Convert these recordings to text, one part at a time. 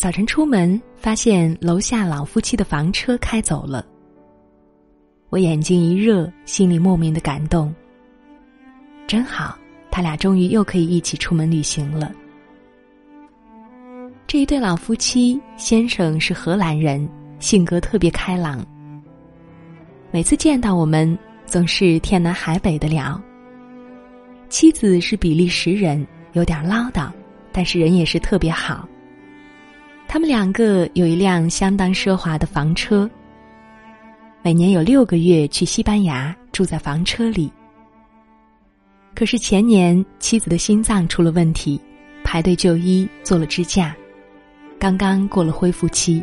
早晨出门，发现楼下老夫妻的房车开走了。我眼睛一热，心里莫名的感动。真好，他俩终于又可以一起出门旅行了。这一对老夫妻，先生是荷兰人，性格特别开朗。每次见到我们，总是天南海北的聊。妻子是比利时人，有点唠叨，但是人也是特别好。他们两个有一辆相当奢华的房车。每年有六个月去西班牙住在房车里。可是前年妻子的心脏出了问题，排队就医做了支架，刚刚过了恢复期，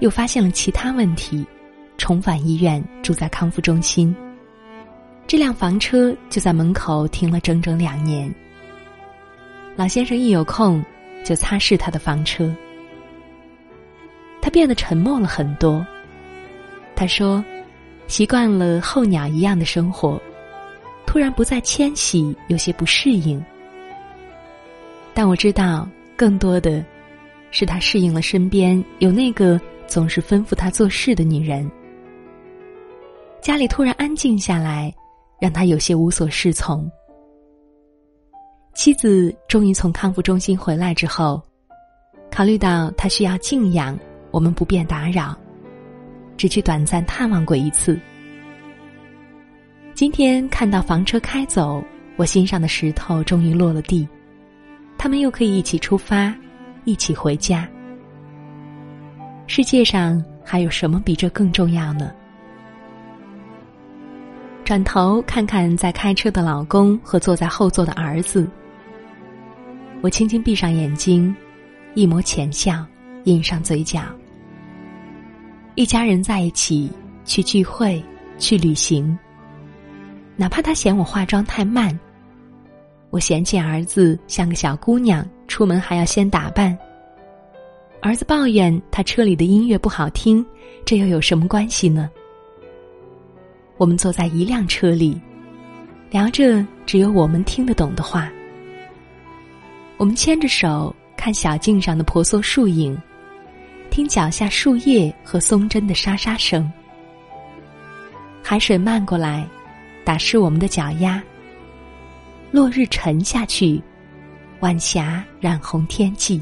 又发现了其他问题，重返医院住在康复中心。这辆房车就在门口停了整整两年。老先生一有空就擦拭他的房车，他变得沉默了很多。他说：“习惯了候鸟一样的生活，突然不再迁徙，有些不适应。但我知道，更多的是他适应了身边有那个总是吩咐他做事的女人。家里突然安静下来，让他有些无所适从。妻子终于从康复中心回来之后，考虑到他需要静养，我们不便打扰。”只去短暂探望过一次。今天看到房车开走，我心上的石头终于落了地。他们又可以一起出发，一起回家。世界上还有什么比这更重要呢？转头看看在开车的老公和坐在后座的儿子，我轻轻闭上眼睛，一抹浅笑印上嘴角。一家人在一起去聚会、去旅行。哪怕他嫌我化妆太慢，我嫌弃儿子像个小姑娘，出门还要先打扮。儿子抱怨他车里的音乐不好听，这又有什么关系呢？我们坐在一辆车里，聊着只有我们听得懂的话。我们牵着手看小径上的婆娑树影。听脚下树叶和松针的沙沙声，海水漫过来，打湿我们的脚丫。落日沉下去，晚霞染红天际。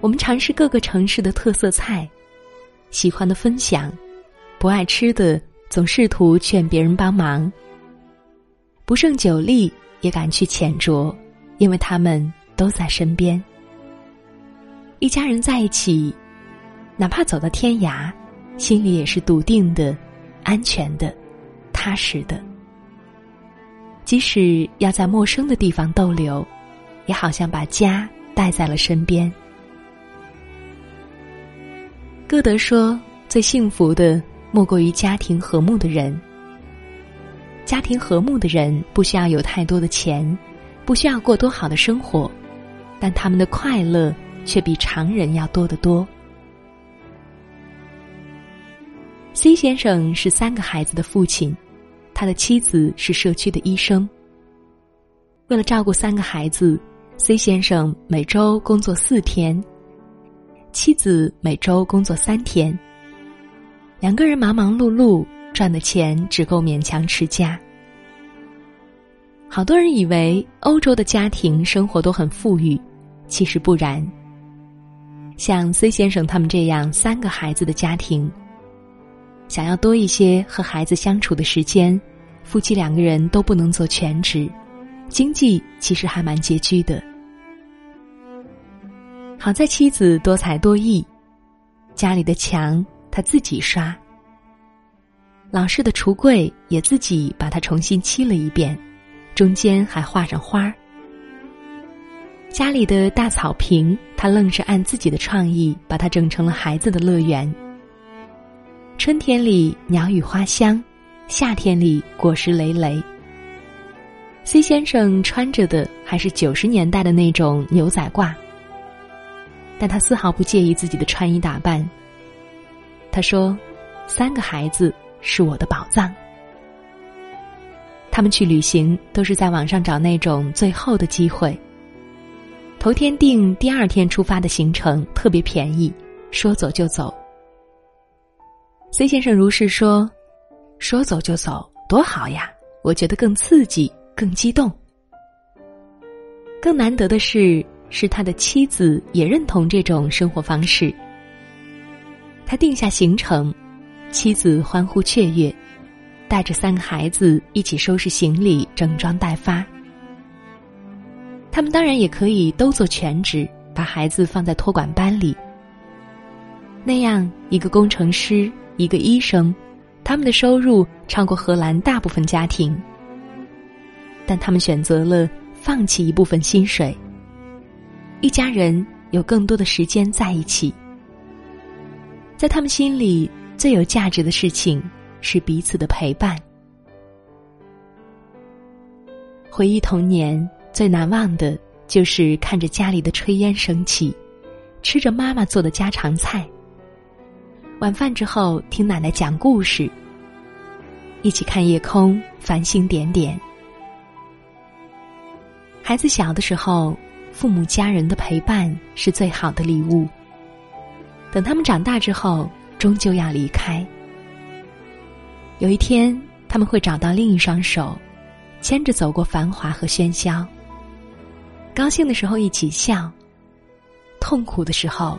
我们尝试各个城市的特色菜，喜欢的分享，不爱吃的总试图劝别人帮忙。不胜酒力也敢去浅酌，因为他们都在身边。一家人在一起，哪怕走到天涯，心里也是笃定的、安全的、踏实的。即使要在陌生的地方逗留，也好像把家带在了身边。歌德说：“最幸福的，莫过于家庭和睦的人。家庭和睦的人，不需要有太多的钱，不需要过多好的生活，但他们的快乐。”却比常人要多得多。C 先生是三个孩子的父亲，他的妻子是社区的医生。为了照顾三个孩子，C 先生每周工作四天，妻子每周工作三天。两个人忙忙碌碌，赚的钱只够勉强持家。好多人以为欧洲的家庭生活都很富裕，其实不然。像 C 先生他们这样三个孩子的家庭，想要多一些和孩子相处的时间，夫妻两个人都不能做全职，经济其实还蛮拮据的。好在妻子多才多艺，家里的墙他自己刷，老式的橱柜也自己把它重新漆了一遍，中间还画上花儿。家里的大草坪，他愣是按自己的创意把它整成了孩子的乐园。春天里鸟语花香，夏天里果实累累。C 先生穿着的还是九十年代的那种牛仔褂，但他丝毫不介意自己的穿衣打扮。他说：“三个孩子是我的宝藏。”他们去旅行都是在网上找那种最后的机会。头天订，第二天出发的行程特别便宜，说走就走。C 先生如是说：“说走就走，多好呀！我觉得更刺激，更激动。更难得的是，是他的妻子也认同这种生活方式。他定下行程，妻子欢呼雀跃，带着三个孩子一起收拾行李，整装待发。他们当然也可以都做全职，把孩子放在托管班里。那样，一个工程师。”一个医生，他们的收入超过荷兰大部分家庭，但他们选择了放弃一部分薪水。一家人有更多的时间在一起，在他们心里最有价值的事情是彼此的陪伴。回忆童年，最难忘的就是看着家里的炊烟升起，吃着妈妈做的家常菜。晚饭之后，听奶奶讲故事，一起看夜空，繁星点点。孩子小的时候，父母家人的陪伴是最好的礼物。等他们长大之后，终究要离开。有一天，他们会找到另一双手，牵着走过繁华和喧嚣。高兴的时候一起笑，痛苦的时候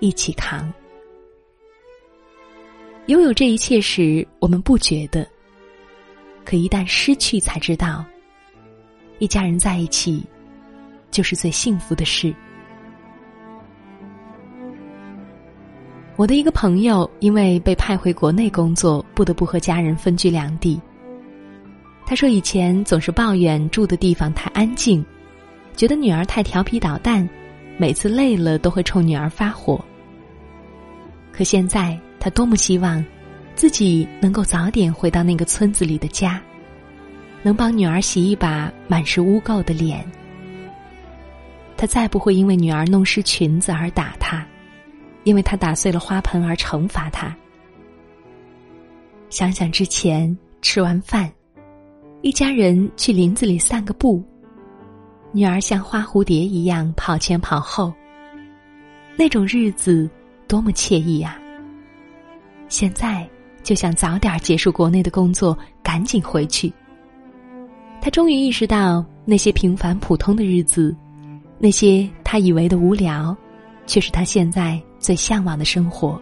一起扛。拥有这一切时，我们不觉得；可一旦失去，才知道，一家人在一起，就是最幸福的事。我的一个朋友因为被派回国内工作，不得不和家人分居两地。他说：“以前总是抱怨住的地方太安静，觉得女儿太调皮捣蛋，每次累了都会冲女儿发火。可现在……”他多么希望，自己能够早点回到那个村子里的家，能帮女儿洗一把满是污垢的脸。他再不会因为女儿弄湿裙子而打她，因为他打碎了花盆而惩罚她。想想之前吃完饭，一家人去林子里散个步，女儿像花蝴蝶一样跑前跑后，那种日子多么惬意呀！现在就想早点结束国内的工作，赶紧回去。他终于意识到，那些平凡普通的日子，那些他以为的无聊，却是他现在最向往的生活。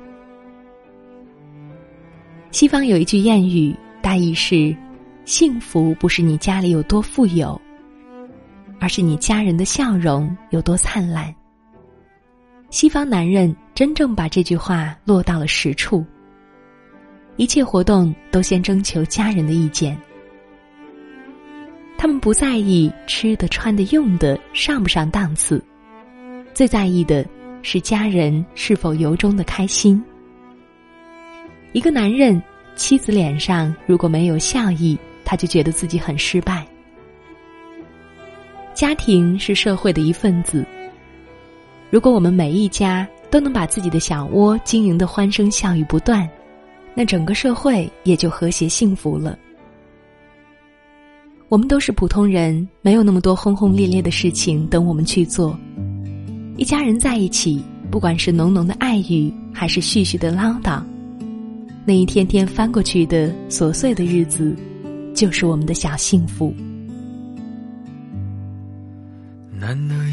西方有一句谚语，大意是：幸福不是你家里有多富有，而是你家人的笑容有多灿烂。西方男人真正把这句话落到了实处。一切活动都先征求家人的意见，他们不在意吃的、穿的、用的上不上档次，最在意的是家人是否由衷的开心。一个男人，妻子脸上如果没有笑意，他就觉得自己很失败。家庭是社会的一份子，如果我们每一家都能把自己的小窝经营的欢声笑语不断。那整个社会也就和谐幸福了。我们都是普通人，没有那么多轰轰烈烈的事情等我们去做。一家人在一起，不管是浓浓的爱语，还是絮絮的唠叨，那一天天翻过去的琐碎的日子，就是我们的小幸福。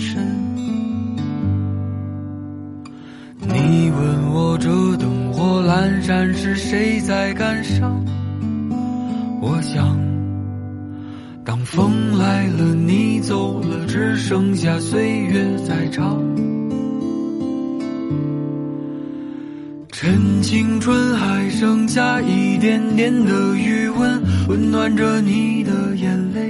神。你问我这灯火阑珊是谁在感伤？我想，当风来了，你走了，只剩下岁月在唱。趁青春还剩下一点点的余温，温暖着你的眼泪。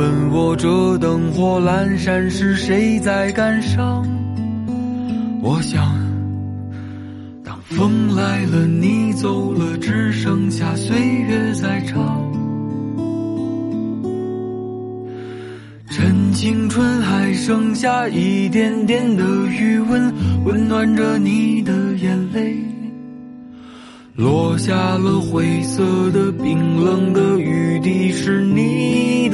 问我这灯火阑珊是谁在感伤？我想，当风来了，你走了，只剩下岁月在唱。趁青春还剩下一点点的余温，温暖着你的眼泪。落下了灰色的冰冷的雨滴，是你